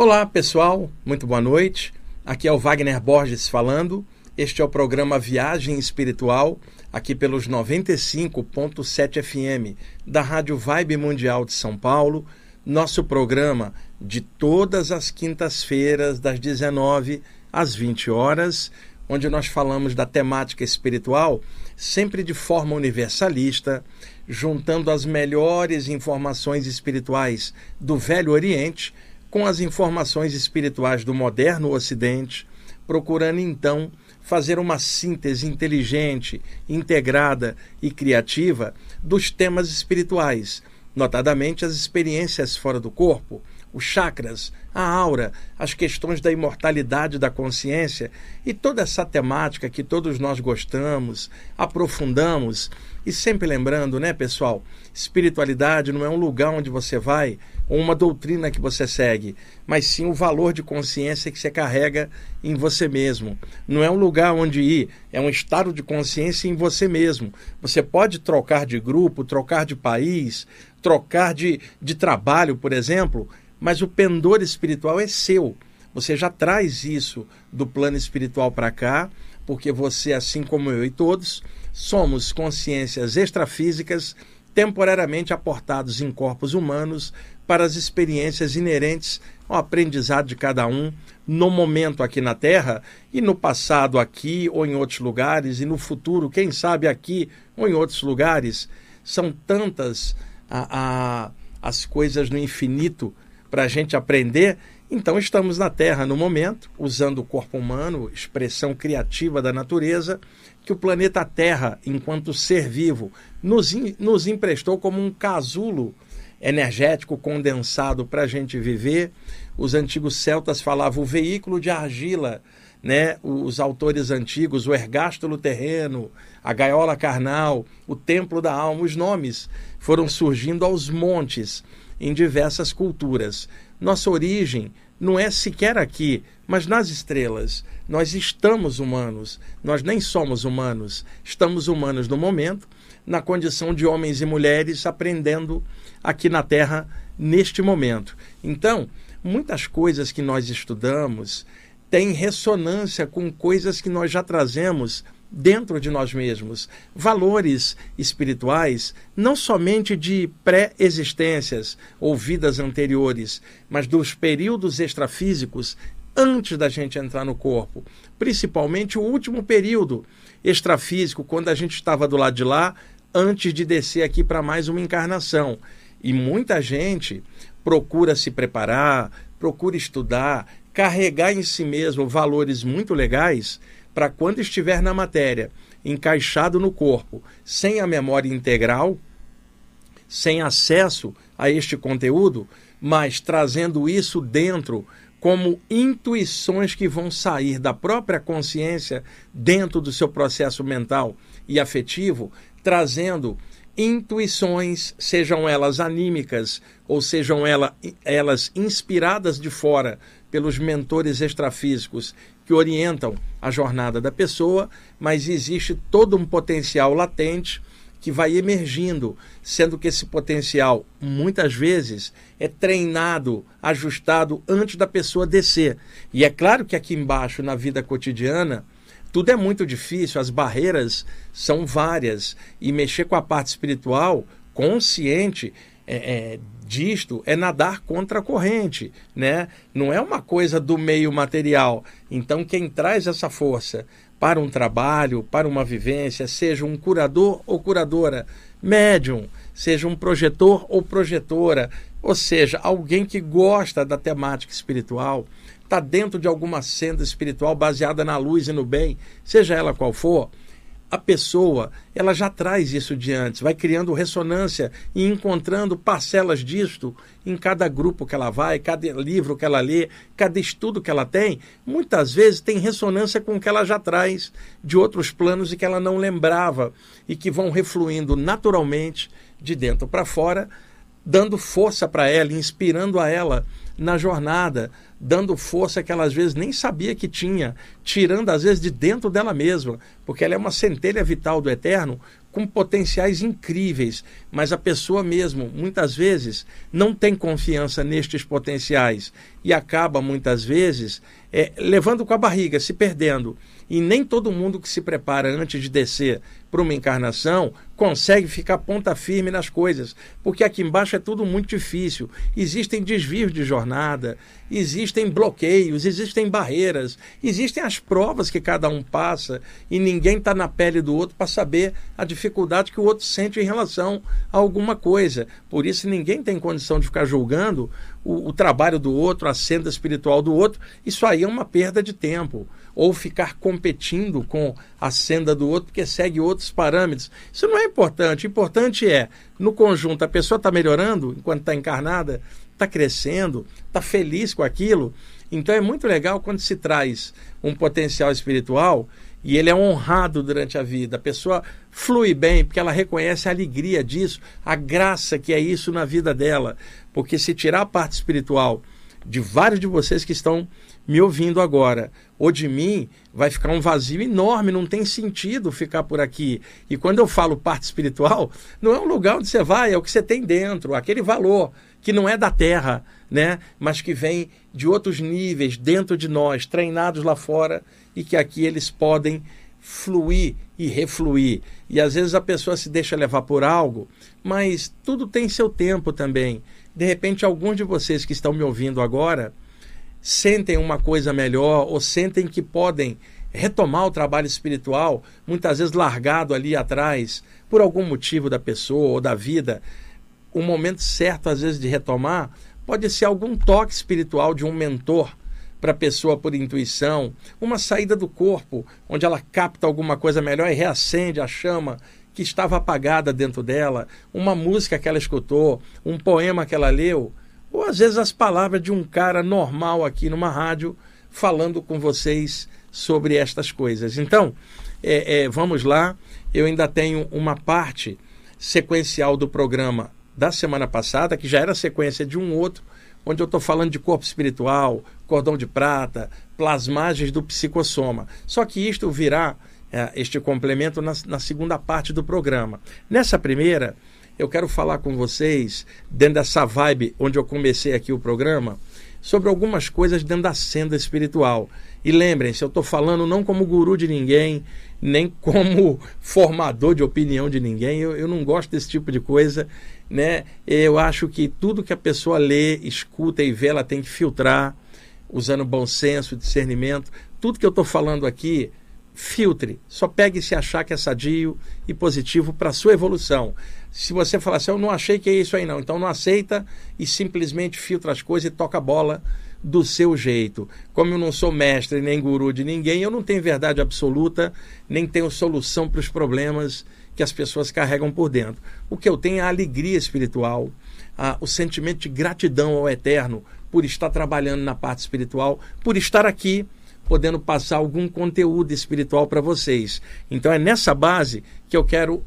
Olá, pessoal, muito boa noite. Aqui é o Wagner Borges falando. Este é o programa Viagem Espiritual, aqui pelos 95.7 FM da Rádio Vibe Mundial de São Paulo. Nosso programa de todas as quintas-feiras, das 19 às 20 horas, onde nós falamos da temática espiritual, sempre de forma universalista, juntando as melhores informações espirituais do Velho Oriente com as informações espirituais do moderno Ocidente, procurando então fazer uma síntese inteligente, integrada e criativa dos temas espirituais, notadamente as experiências fora do corpo, os chakras, a aura, as questões da imortalidade da consciência e toda essa temática que todos nós gostamos, aprofundamos. E sempre lembrando, né, pessoal, espiritualidade não é um lugar onde você vai ou uma doutrina que você segue, mas sim o valor de consciência que você carrega em você mesmo. Não é um lugar onde ir, é um estado de consciência em você mesmo. Você pode trocar de grupo, trocar de país, trocar de, de trabalho, por exemplo, mas o pendor espiritual é seu. Você já traz isso do plano espiritual para cá, porque você, assim como eu e todos, somos consciências extrafísicas temporariamente aportados em corpos humanos para as experiências inerentes ao aprendizado de cada um no momento aqui na Terra e no passado aqui ou em outros lugares e no futuro, quem sabe aqui ou em outros lugares. São tantas a, a, as coisas no infinito para a gente aprender. Então, estamos na Terra no momento, usando o corpo humano, expressão criativa da natureza, que o planeta Terra, enquanto ser vivo, nos, nos emprestou como um casulo energético condensado para a gente viver. Os antigos celtas falavam o veículo de argila, né? Os autores antigos, o ergástulo terreno, a gaiola carnal, o templo da alma, os nomes foram surgindo aos montes em diversas culturas. Nossa origem não é sequer aqui, mas nas estrelas. Nós estamos humanos, nós nem somos humanos, estamos humanos no momento, na condição de homens e mulheres aprendendo aqui na Terra neste momento. Então, muitas coisas que nós estudamos têm ressonância com coisas que nós já trazemos dentro de nós mesmos. Valores espirituais, não somente de pré-existências ou vidas anteriores, mas dos períodos extrafísicos antes da gente entrar no corpo. Principalmente o último período extrafísico, quando a gente estava do lado de lá, antes de descer aqui para mais uma encarnação. E muita gente procura se preparar, procura estudar, carregar em si mesmo valores muito legais para quando estiver na matéria, encaixado no corpo, sem a memória integral, sem acesso a este conteúdo, mas trazendo isso dentro como intuições que vão sair da própria consciência dentro do seu processo mental e afetivo, trazendo intuições, sejam elas anímicas ou sejam ela, elas inspiradas de fora pelos mentores extrafísicos que orientam a jornada da pessoa, mas existe todo um potencial latente que vai emergindo, sendo que esse potencial muitas vezes é treinado, ajustado antes da pessoa descer. E é claro que aqui embaixo, na vida cotidiana, tudo é muito difícil, as barreiras são várias e mexer com a parte espiritual consciente é, é, disto é nadar contra a corrente, né? Não é uma coisa do meio material. Então quem traz essa força para um trabalho, para uma vivência, seja um curador ou curadora, médium, seja um projetor ou projetora, ou seja, alguém que gosta da temática espiritual, está dentro de alguma senda espiritual baseada na luz e no bem, seja ela qual for, a pessoa ela já traz isso de antes, vai criando ressonância e encontrando parcelas disto em cada grupo que ela vai, cada livro que ela lê, cada estudo que ela tem, muitas vezes tem ressonância com o que ela já traz de outros planos e que ela não lembrava e que vão refluindo naturalmente de dentro para fora, dando força para ela, inspirando a ela na jornada, dando força que ela às vezes nem sabia que tinha, tirando às vezes de dentro dela mesma, porque ela é uma centelha vital do eterno, com potenciais incríveis, mas a pessoa mesmo, muitas vezes, não tem confiança nestes potenciais e acaba, muitas vezes, é, levando com a barriga, se perdendo. E nem todo mundo que se prepara antes de descer para uma encarnação consegue ficar ponta firme nas coisas, porque aqui embaixo é tudo muito difícil. Existem desvios de jornada, existem bloqueios, existem barreiras, existem as provas que cada um passa e ninguém está na pele do outro para saber a dificuldade que o outro sente em relação a alguma coisa. Por isso, ninguém tem condição de ficar julgando o, o trabalho do outro, a senda espiritual do outro. Isso aí é uma perda de tempo ou ficar competindo com a senda do outro porque segue outros parâmetros. Isso não é importante. O importante é, no conjunto, a pessoa está melhorando enquanto está encarnada, está crescendo, está feliz com aquilo. Então é muito legal quando se traz um potencial espiritual e ele é honrado durante a vida. A pessoa flui bem porque ela reconhece a alegria disso, a graça que é isso na vida dela. Porque se tirar a parte espiritual de vários de vocês que estão me ouvindo agora, ou de mim, vai ficar um vazio enorme, não tem sentido ficar por aqui. E quando eu falo parte espiritual, não é um lugar onde você vai, é o que você tem dentro, aquele valor que não é da terra, né, mas que vem de outros níveis dentro de nós, treinados lá fora e que aqui eles podem fluir e refluir. E às vezes a pessoa se deixa levar por algo, mas tudo tem seu tempo também. De repente, alguns de vocês que estão me ouvindo agora, sentem uma coisa melhor ou sentem que podem retomar o trabalho espiritual, muitas vezes largado ali atrás, por algum motivo da pessoa ou da vida, o momento certo, às vezes, de retomar pode ser algum toque espiritual de um mentor para a pessoa por intuição, uma saída do corpo, onde ela capta alguma coisa melhor e reacende a chama que estava apagada dentro dela, uma música que ela escutou, um poema que ela leu ou às vezes as palavras de um cara normal aqui numa rádio falando com vocês sobre estas coisas. Então, é, é, vamos lá. Eu ainda tenho uma parte sequencial do programa da semana passada, que já era sequência de um outro, onde eu estou falando de corpo espiritual, cordão de prata, plasmagens do psicossoma. Só que isto virá, é, este complemento, na, na segunda parte do programa. Nessa primeira, eu quero falar com vocês, dentro dessa vibe onde eu comecei aqui o programa, sobre algumas coisas dentro da senda espiritual. E lembrem-se, eu estou falando não como guru de ninguém, nem como formador de opinião de ninguém. Eu, eu não gosto desse tipo de coisa. Né? Eu acho que tudo que a pessoa lê, escuta e vê, ela tem que filtrar, usando bom senso, discernimento. Tudo que eu estou falando aqui filtre. Só pegue se achar que é sadio e positivo para a sua evolução. Se você falar assim, eu não achei que é isso aí não, então não aceita e simplesmente filtra as coisas e toca a bola do seu jeito. Como eu não sou mestre nem guru de ninguém, eu não tenho verdade absoluta, nem tenho solução para os problemas que as pessoas carregam por dentro. O que eu tenho é a alegria espiritual, a, o sentimento de gratidão ao Eterno por estar trabalhando na parte espiritual, por estar aqui podendo passar algum conteúdo espiritual para vocês. Então é nessa base que eu quero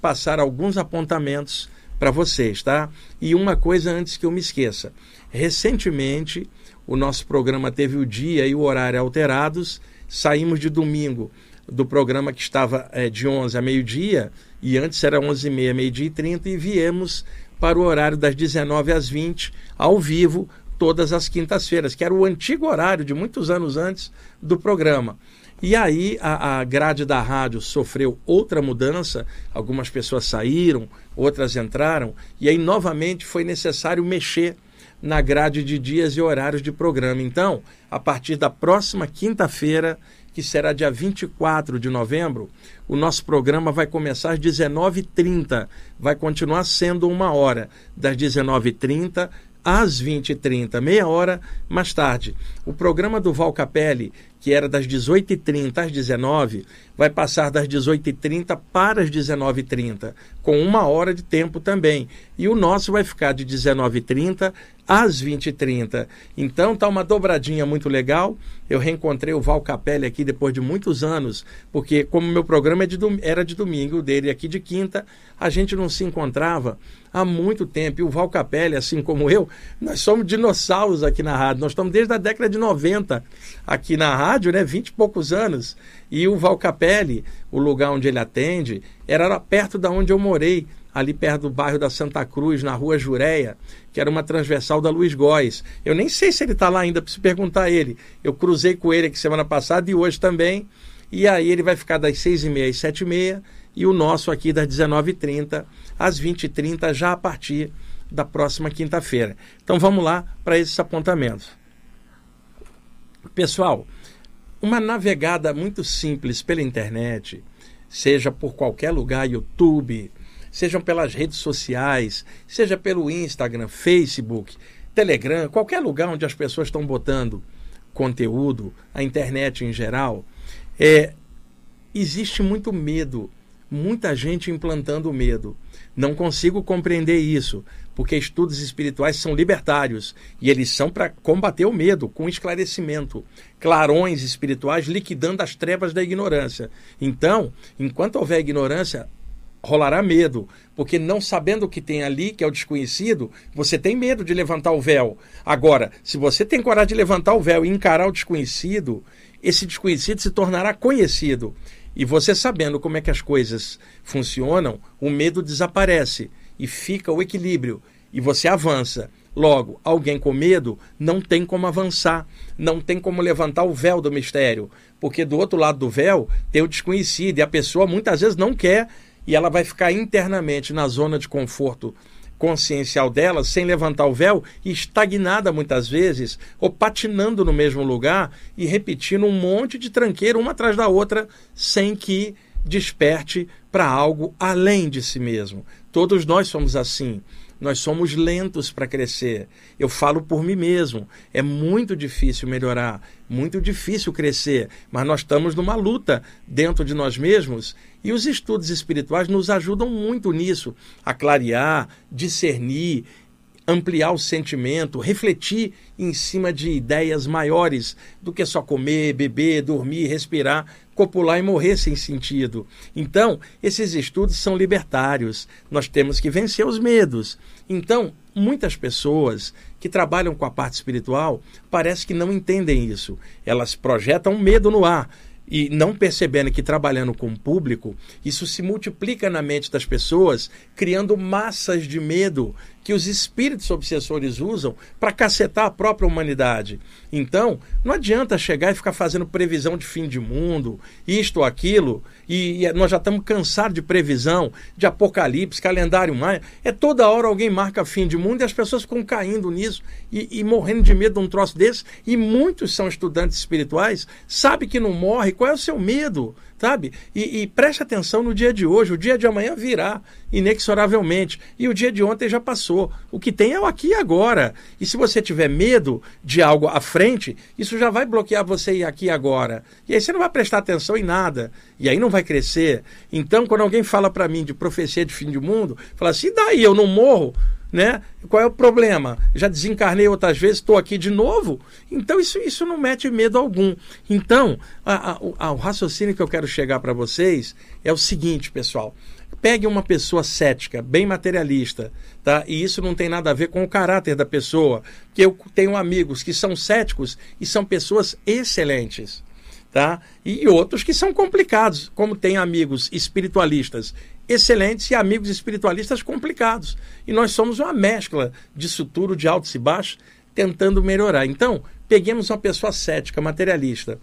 passar alguns apontamentos para vocês, tá? E uma coisa antes que eu me esqueça. Recentemente, o nosso programa teve o dia e o horário alterados. Saímos de domingo do programa que estava é, de 11 a meio-dia, e antes era 11 e meia, meio-dia e 30, e viemos para o horário das 19 às 20, ao vivo, todas as quintas-feiras, que era o antigo horário de muitos anos antes do programa. E aí a, a, grade da rádio sofreu outra mudança, algumas pessoas saíram, outras entraram, e aí novamente foi necessário mexer na grade de dias e horários de programa. Então, a partir da próxima quinta-feira, que será dia 24 de novembro, o nosso programa vai começar às 19h30. Vai continuar sendo uma hora, das 19h30 às 20h30, meia hora mais tarde. O programa do Val Capelli, que era das 18h30 às 19 vai passar das 18h30 para as 19h30, com uma hora de tempo também. E o nosso vai ficar de 19h30 às 20h30. Então tá uma dobradinha muito legal. Eu reencontrei o Val Capelli aqui depois de muitos anos, porque como meu programa é de era de domingo, o dele aqui de quinta, a gente não se encontrava há muito tempo. E o Val Capelli, assim como eu, nós somos dinossauros aqui na rádio. Nós estamos desde a década de 90 aqui na rádio né? Vinte e poucos anos. E o Valcapelli, o lugar onde ele atende, era perto da onde eu morei, ali perto do bairro da Santa Cruz, na rua Jureia, que era uma transversal da Luiz Góes. Eu nem sei se ele está lá ainda, preciso perguntar a ele. Eu cruzei com ele aqui semana passada e hoje também. E aí ele vai ficar das seis e meia às sete e meia e o nosso aqui das 19h30 às 20h30, já a partir da próxima quinta-feira. Então vamos lá para esses apontamentos. Pessoal, uma navegada muito simples pela internet, seja por qualquer lugar, YouTube, sejam pelas redes sociais, seja pelo Instagram, Facebook, Telegram, qualquer lugar onde as pessoas estão botando conteúdo, a internet em geral, é, existe muito medo, muita gente implantando medo. Não consigo compreender isso, porque estudos espirituais são libertários e eles são para combater o medo com esclarecimento, clarões espirituais liquidando as trevas da ignorância. Então, enquanto houver ignorância, rolará medo, porque não sabendo o que tem ali, que é o desconhecido, você tem medo de levantar o véu. Agora, se você tem coragem de levantar o véu e encarar o desconhecido, esse desconhecido se tornará conhecido. E você sabendo como é que as coisas funcionam, o medo desaparece e fica o equilíbrio e você avança. Logo, alguém com medo não tem como avançar, não tem como levantar o véu do mistério, porque do outro lado do véu tem o desconhecido e a pessoa muitas vezes não quer e ela vai ficar internamente na zona de conforto consciencial dela, sem levantar o véu, estagnada muitas vezes, ou patinando no mesmo lugar e repetindo um monte de tranqueira uma atrás da outra, sem que desperte para algo além de si mesmo. Todos nós somos assim. Nós somos lentos para crescer. Eu falo por mim mesmo. É muito difícil melhorar, muito difícil crescer, mas nós estamos numa luta dentro de nós mesmos e os estudos espirituais nos ajudam muito nisso, a clarear, discernir, ampliar o sentimento, refletir em cima de ideias maiores do que só comer, beber, dormir, respirar, copular e morrer sem sentido. Então, esses estudos são libertários. Nós temos que vencer os medos. Então, muitas pessoas que trabalham com a parte espiritual parece que não entendem isso. Elas projetam medo no ar e não percebendo que trabalhando com o público, isso se multiplica na mente das pessoas, criando massas de medo que os espíritos obsessores usam para cacetar a própria humanidade. Então, não adianta chegar e ficar fazendo previsão de fim de mundo, isto ou aquilo, e, e nós já estamos cansados de previsão, de apocalipse, calendário maia. É toda hora alguém marca fim de mundo e as pessoas ficam caindo nisso e, e morrendo de medo de um troço desse. E muitos são estudantes espirituais, sabe que não morre, qual é o seu medo? Sabe? E, e, preste atenção no dia de hoje. O dia de amanhã virá, inexoravelmente. E o dia de ontem já passou. O que tem é o aqui e agora. E se você tiver medo de algo à frente, isso já vai bloquear você ir aqui e agora. E aí você não vai prestar atenção em nada. E aí não vai crescer. Então, quando alguém fala para mim de profecia de fim de mundo, fala assim: daí eu não morro? Né? Qual é o problema? Já desencarnei outras vezes, estou aqui de novo. Então isso, isso não mete medo algum. Então, a, a, a, o raciocínio que eu quero chegar para vocês é o seguinte, pessoal. Pegue uma pessoa cética, bem materialista, tá? E isso não tem nada a ver com o caráter da pessoa. Porque eu tenho amigos que são céticos e são pessoas excelentes. Tá? E outros que são complicados, como tem amigos espiritualistas excelentes e amigos espiritualistas complicados. E nós somos uma mescla disso tudo, de altos e baixos, tentando melhorar. Então, peguemos uma pessoa cética, materialista.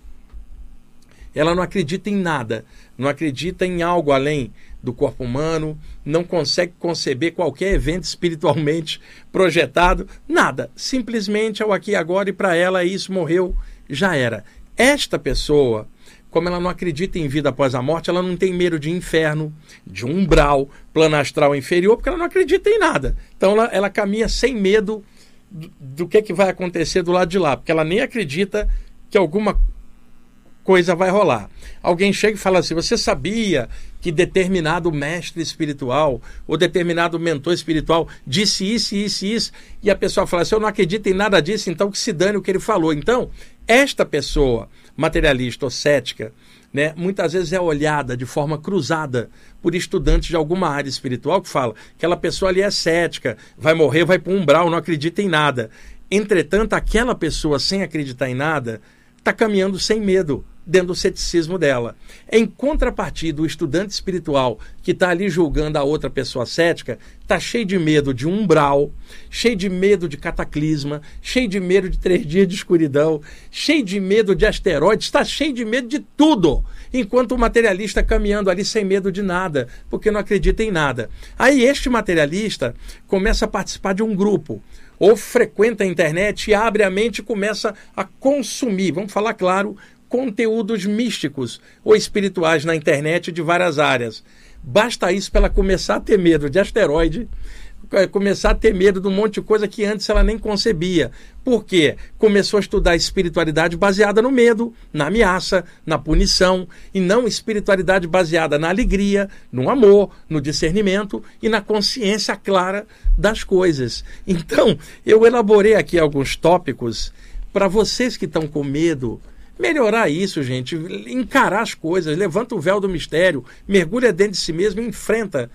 Ela não acredita em nada, não acredita em algo além do corpo humano, não consegue conceber qualquer evento espiritualmente projetado, nada. Simplesmente é o aqui e agora e para ela isso morreu, já era. Esta pessoa como ela não acredita em vida após a morte, ela não tem medo de inferno, de umbral, plano astral inferior, porque ela não acredita em nada. Então ela, ela caminha sem medo do, do que, que vai acontecer do lado de lá, porque ela nem acredita que alguma coisa vai rolar. Alguém chega e fala assim: Você sabia que determinado mestre espiritual ou determinado mentor espiritual disse isso, isso, isso? E a pessoa fala assim: Eu não acredito em nada disso, então que se dane o que ele falou. Então, esta pessoa materialista ou cética, né, muitas vezes é olhada de forma cruzada por estudantes de alguma área espiritual que fala que aquela pessoa ali é cética, vai morrer, vai para um umbral, não acredita em nada. Entretanto, aquela pessoa sem acreditar em nada está caminhando sem medo dentro do ceticismo dela. Em contrapartida, o estudante espiritual que está ali julgando a outra pessoa cética está cheio de medo de umbral, cheio de medo de cataclisma, cheio de medo de três dias de escuridão, cheio de medo de asteroides, está cheio de medo de tudo. Enquanto o materialista caminhando ali sem medo de nada, porque não acredita em nada. Aí este materialista começa a participar de um grupo ou frequenta a internet e abre a mente e começa a consumir, vamos falar claro, conteúdos místicos ou espirituais na internet de várias áreas. Basta isso para ela começar a ter medo de asteroide, é, começar a ter medo de um monte de coisa que antes ela nem concebia. Por quê? Começou a estudar espiritualidade baseada no medo, na ameaça, na punição, e não espiritualidade baseada na alegria, no amor, no discernimento e na consciência clara das coisas. Então, eu elaborei aqui alguns tópicos para vocês que estão com medo melhorar isso, gente, encarar as coisas, levanta o véu do mistério, mergulha dentro de si mesmo e enfrenta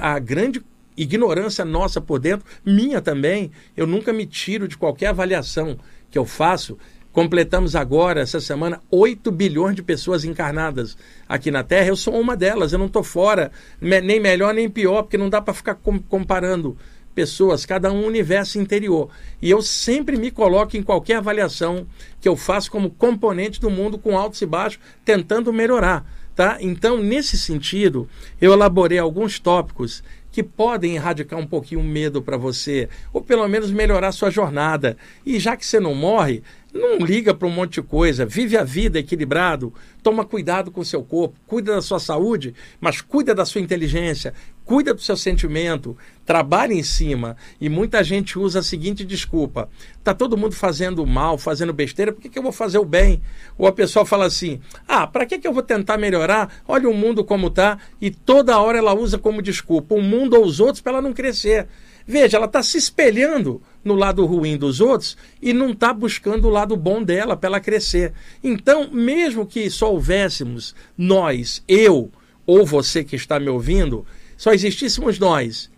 a grande ignorância nossa por dentro, minha também. Eu nunca me tiro de qualquer avaliação que eu faço. Completamos agora, essa semana, 8 bilhões de pessoas encarnadas aqui na Terra. Eu sou uma delas, eu não estou fora, nem melhor nem pior, porque não dá para ficar comparando pessoas, cada um universo interior. E eu sempre me coloco em qualquer avaliação que eu faço como componente do mundo com altos e baixos, tentando melhorar. Tá? Então, nesse sentido, eu elaborei alguns tópicos que podem erradicar um pouquinho o medo para você, ou pelo menos melhorar sua jornada. E já que você não morre, não liga para um monte de coisa, vive a vida equilibrado, toma cuidado com o seu corpo, cuida da sua saúde, mas cuida da sua inteligência, cuida do seu sentimento, trabalha em cima. E muita gente usa a seguinte desculpa: tá todo mundo fazendo mal, fazendo besteira, por que, que eu vou fazer o bem? Ou a pessoa fala assim: ah, para que, que eu vou tentar melhorar? Olha o mundo como tá, e toda hora ela usa como desculpa o mundo ou os outros para ela não crescer. Veja, ela está se espelhando no lado ruim dos outros e não está buscando o lado bom dela para ela crescer. Então, mesmo que só houvéssemos nós, eu ou você que está me ouvindo, só existíssemos nós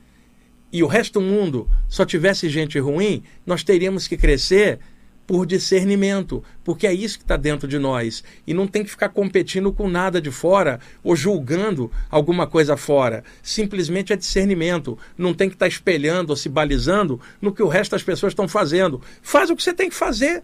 e o resto do mundo só tivesse gente ruim, nós teríamos que crescer por discernimento, porque é isso que está dentro de nós. E não tem que ficar competindo com nada de fora ou julgando alguma coisa fora. Simplesmente é discernimento. Não tem que estar tá espelhando ou se balizando no que o resto das pessoas estão fazendo. Faz o que você tem que fazer.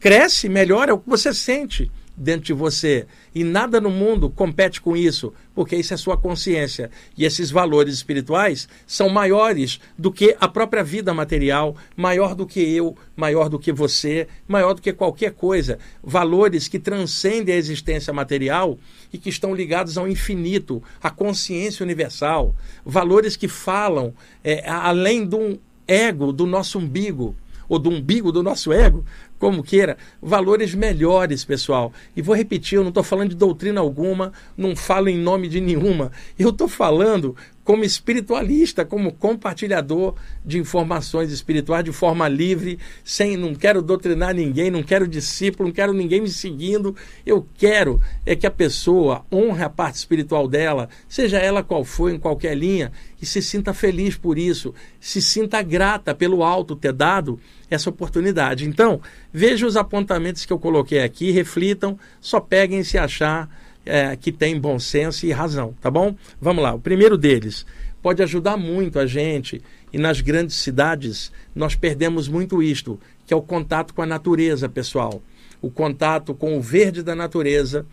Cresce, melhora, é o que você sente dentro de você. E nada no mundo compete com isso, porque isso é sua consciência. E esses valores espirituais são maiores do que a própria vida material, maior do que eu, maior do que você, maior do que qualquer coisa. Valores que transcendem a existência material e que estão ligados ao infinito, à consciência universal. Valores que falam é, além do ego, do nosso umbigo ou do umbigo do nosso ego, como queira, valores melhores, pessoal. E vou repetir, eu não estou falando de doutrina alguma, não falo em nome de nenhuma. Eu estou falando como espiritualista, como compartilhador de informações espirituais de forma livre, sem não quero doutrinar ninguém, não quero discípulo, não quero ninguém me seguindo. Eu quero é que a pessoa honre a parte espiritual dela, seja ela qual for, em qualquer linha, e se sinta feliz por isso, se sinta grata pelo alto ter dado essa oportunidade. Então, veja os apontamentos que eu coloquei aqui, reflitam, só peguem se achar é, que tem bom senso e razão, tá bom? Vamos lá. O primeiro deles pode ajudar muito a gente e nas grandes cidades nós perdemos muito isto, que é o contato com a natureza, pessoal. O contato com o verde da natureza,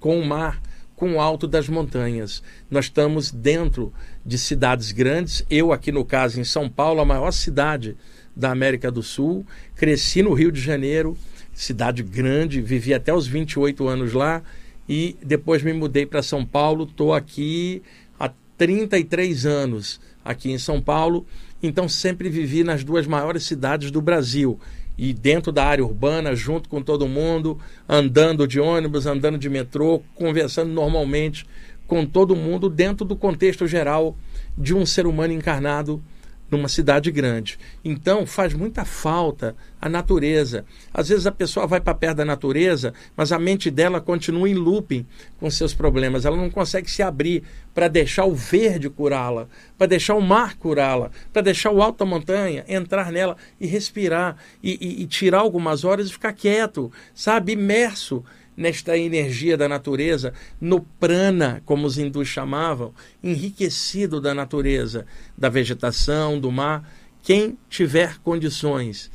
com o mar, com o alto das montanhas. Nós estamos dentro de cidades grandes. Eu, aqui no caso, em São Paulo, a maior cidade da América do Sul. Cresci no Rio de Janeiro, cidade grande, vivi até os 28 anos lá e depois me mudei para São Paulo. Estou aqui há 33 anos, aqui em São Paulo. Então sempre vivi nas duas maiores cidades do Brasil e dentro da área urbana, junto com todo mundo, andando de ônibus, andando de metrô, conversando normalmente com todo mundo dentro do contexto geral de um ser humano encarnado numa cidade grande. Então faz muita falta a natureza. Às vezes a pessoa vai para perto da natureza, mas a mente dela continua em looping com seus problemas. Ela não consegue se abrir para deixar o verde curá-la, para deixar o mar curá-la, para deixar o alto da montanha entrar nela e respirar e, e, e tirar algumas horas e ficar quieto, sabe, imerso nesta energia da natureza, no prana, como os hindus chamavam, enriquecido da natureza, da vegetação, do mar. Quem tiver condições,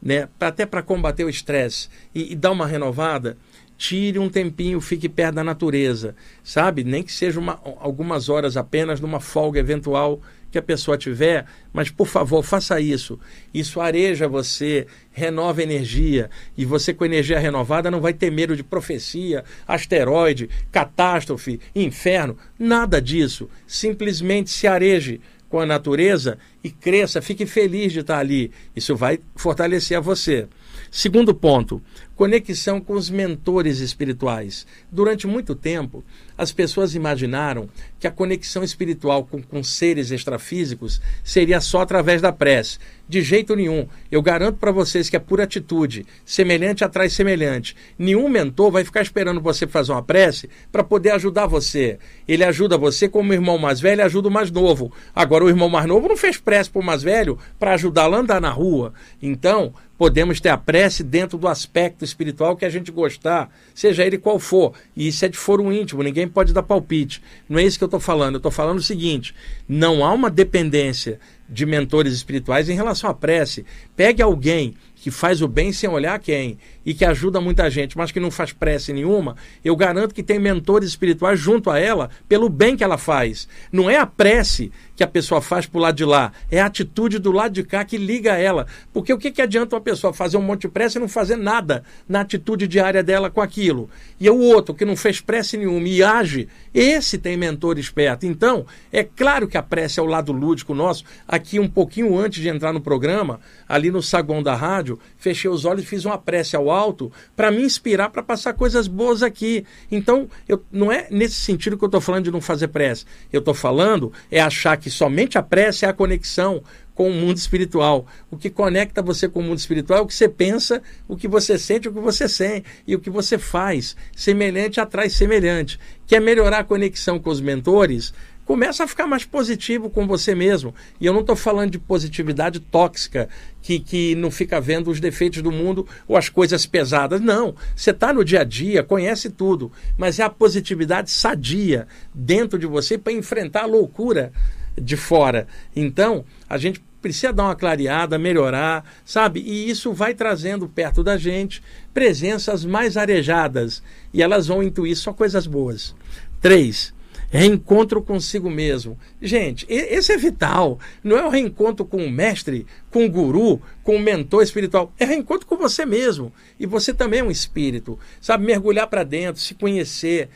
né, até para combater o estresse e, e dar uma renovada, tire um tempinho, fique perto da natureza, sabe? Nem que seja uma, algumas horas apenas numa folga eventual que a pessoa tiver, mas por favor, faça isso. Isso areja você, renova energia, e você com energia renovada não vai ter medo de profecia, asteroide, catástrofe, inferno, nada disso. Simplesmente se areje com a natureza e cresça, fique feliz de estar ali. Isso vai fortalecer a você. Segundo ponto, conexão com os mentores espirituais. Durante muito tempo, as pessoas imaginaram que a conexão espiritual com, com seres extrafísicos seria só através da prece. De jeito nenhum. Eu garanto para vocês que é pura atitude. Semelhante atrai semelhante. Nenhum mentor vai ficar esperando você fazer uma prece para poder ajudar você. Ele ajuda você como o irmão mais velho ajuda o mais novo. Agora, o irmão mais novo não fez prece para o mais velho para ajudá-lo a andar na rua. Então, podemos ter a prece dentro do aspecto espiritual que a gente gostar, seja ele qual for. E isso é de foro íntimo, ninguém pode dar palpite. Não é isso que eu estou falando. Eu estou falando o seguinte: não há uma dependência de mentores espirituais em relação à prece. Pegue alguém que faz o bem sem olhar quem e que ajuda muita gente, mas que não faz prece nenhuma, eu garanto que tem mentores espirituais junto a ela pelo bem que ela faz. Não é a prece que a pessoa faz para o lado de lá, é a atitude do lado de cá que liga a ela. Porque o que, que adianta uma pessoa fazer um monte de prece e não fazer nada na atitude diária dela com aquilo? E o outro que não fez prece nenhuma e age, esse tem mentor esperto. Então, é claro que a prece é o lado lúdico nosso. Aqui, um pouquinho antes de entrar no programa, ali no saguão da rádio, fechei os olhos e fiz uma prece ao alto para me inspirar para passar coisas boas aqui. Então, eu, não é nesse sentido que eu estou falando de não fazer prece. Eu estou falando é achar que somente a prece é a conexão com o mundo espiritual. O que conecta você com o mundo espiritual é o que você pensa, o que você sente, o que você sente e o que você faz. Semelhante atrai semelhante. Quer melhorar a conexão com os mentores? Começa a ficar mais positivo com você mesmo. E eu não estou falando de positividade tóxica, que, que não fica vendo os defeitos do mundo ou as coisas pesadas. Não. Você está no dia a dia, conhece tudo, mas é a positividade sadia dentro de você para enfrentar a loucura de fora. Então, a gente precisa dar uma clareada, melhorar, sabe? E isso vai trazendo perto da gente presenças mais arejadas e elas vão intuir só coisas boas. Três, reencontro consigo mesmo. Gente, esse é vital. Não é o reencontro com o mestre, com o guru, com o mentor espiritual. É reencontro com você mesmo. E você também é um espírito. Sabe, mergulhar para dentro, se conhecer,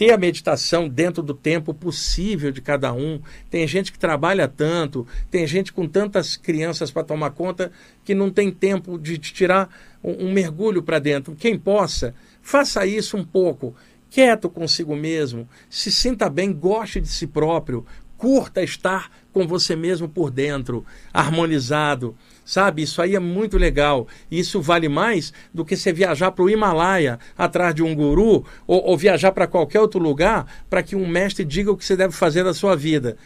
ter a meditação dentro do tempo possível de cada um. Tem gente que trabalha tanto, tem gente com tantas crianças para tomar conta que não tem tempo de tirar um, um mergulho para dentro. Quem possa, faça isso um pouco quieto consigo mesmo, se sinta bem, goste de si próprio, curta estar com você mesmo por dentro, harmonizado. Sabe, isso aí é muito legal. Isso vale mais do que você viajar para o Himalaia atrás de um guru ou, ou viajar para qualquer outro lugar para que um mestre diga o que você deve fazer da sua vida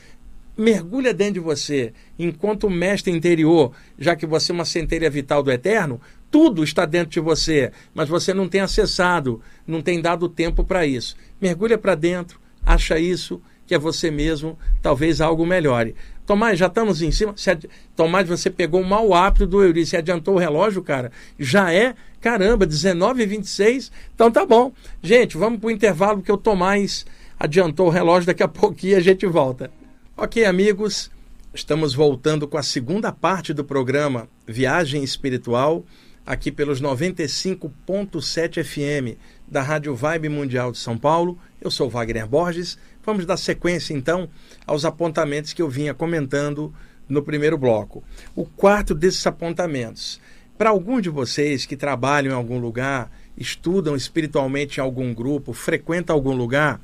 mergulha dentro de você, enquanto mestre interior, já que você é uma centelha vital do eterno, tudo está dentro de você, mas você não tem acessado, não tem dado tempo para isso. Mergulha para dentro, acha isso, que é você mesmo, talvez algo melhore. Tomás, já estamos em cima. Ad... Tomás, você pegou o mau hábito do Eurice, você adiantou o relógio, cara. Já é, caramba, 19 e 26 Então tá bom. Gente, vamos para o intervalo, porque o Tomás adiantou o relógio, daqui a pouquinho a gente volta. Ok, amigos, estamos voltando com a segunda parte do programa Viagem Espiritual aqui pelos 95.7 FM da Rádio Vibe Mundial de São Paulo. Eu sou Wagner Borges. Vamos dar sequência então aos apontamentos que eu vinha comentando no primeiro bloco. O quarto desses apontamentos. Para algum de vocês que trabalham em algum lugar, estudam espiritualmente em algum grupo, frequentam algum lugar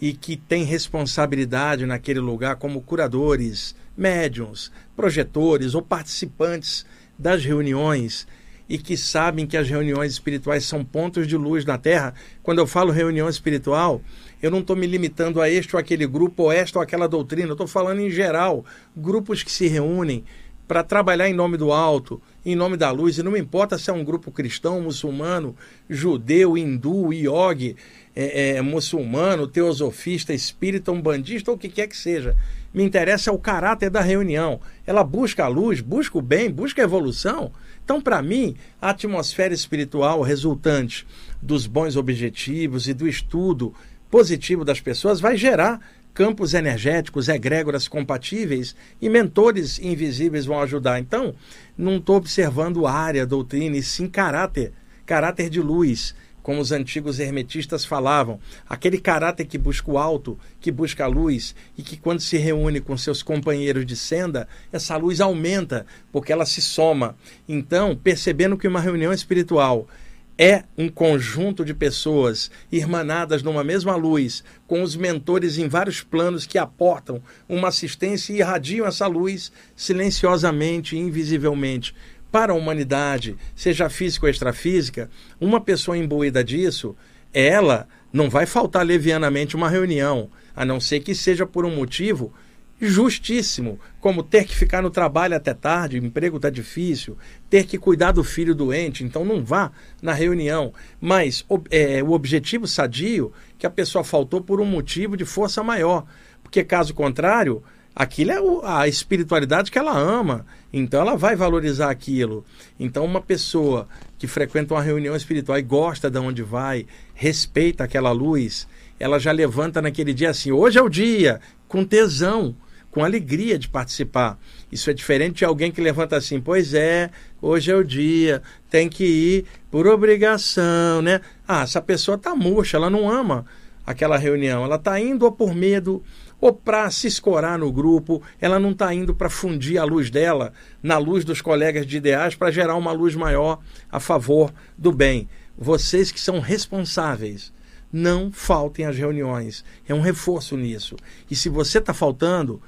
e que tem responsabilidade naquele lugar como curadores, médiums, projetores ou participantes das reuniões e que sabem que as reuniões espirituais são pontos de luz na Terra. Quando eu falo reunião espiritual, eu não estou me limitando a este ou aquele grupo, ou esta ou aquela doutrina, eu estou falando em geral, grupos que se reúnem para trabalhar em nome do alto, em nome da luz, e não importa se é um grupo cristão, muçulmano, judeu, hindu, iogue, é, é, muçulmano, teosofista, espírita, umbandista ou o que quer que seja. Me interessa é o caráter da reunião. Ela busca a luz, busca o bem, busca a evolução. Então, para mim, a atmosfera espiritual resultante dos bons objetivos e do estudo positivo das pessoas vai gerar campos energéticos, egrégoras compatíveis e mentores invisíveis vão ajudar. Então, não estou observando área, doutrina, e sim caráter, caráter de luz, como os antigos hermetistas falavam, aquele caráter que busca o alto, que busca a luz e que quando se reúne com seus companheiros de senda, essa luz aumenta, porque ela se soma. Então, percebendo que uma reunião espiritual é um conjunto de pessoas irmanadas numa mesma luz, com os mentores em vários planos que aportam uma assistência e irradiam essa luz silenciosamente e invisivelmente para a humanidade, seja física ou extrafísica, uma pessoa imbuída disso, ela não vai faltar levianamente uma reunião, a não ser que seja por um motivo justíssimo, como ter que ficar no trabalho até tarde, emprego está difícil, ter que cuidar do filho doente, então não vá na reunião. Mas é, o objetivo sadio que a pessoa faltou por um motivo de força maior, porque caso contrário, aquilo é a espiritualidade que ela ama, então ela vai valorizar aquilo. Então uma pessoa que frequenta uma reunião espiritual e gosta de onde vai, respeita aquela luz, ela já levanta naquele dia assim, hoje é o dia, com tesão com alegria de participar. Isso é diferente de alguém que levanta assim, pois é, hoje é o dia, tem que ir por obrigação, né? Ah, essa pessoa está murcha, ela não ama aquela reunião, ela está indo ou por medo ou para se escorar no grupo, ela não está indo para fundir a luz dela na luz dos colegas de ideais para gerar uma luz maior a favor do bem. Vocês que são responsáveis não faltem às reuniões. É um reforço nisso. E se você está faltando,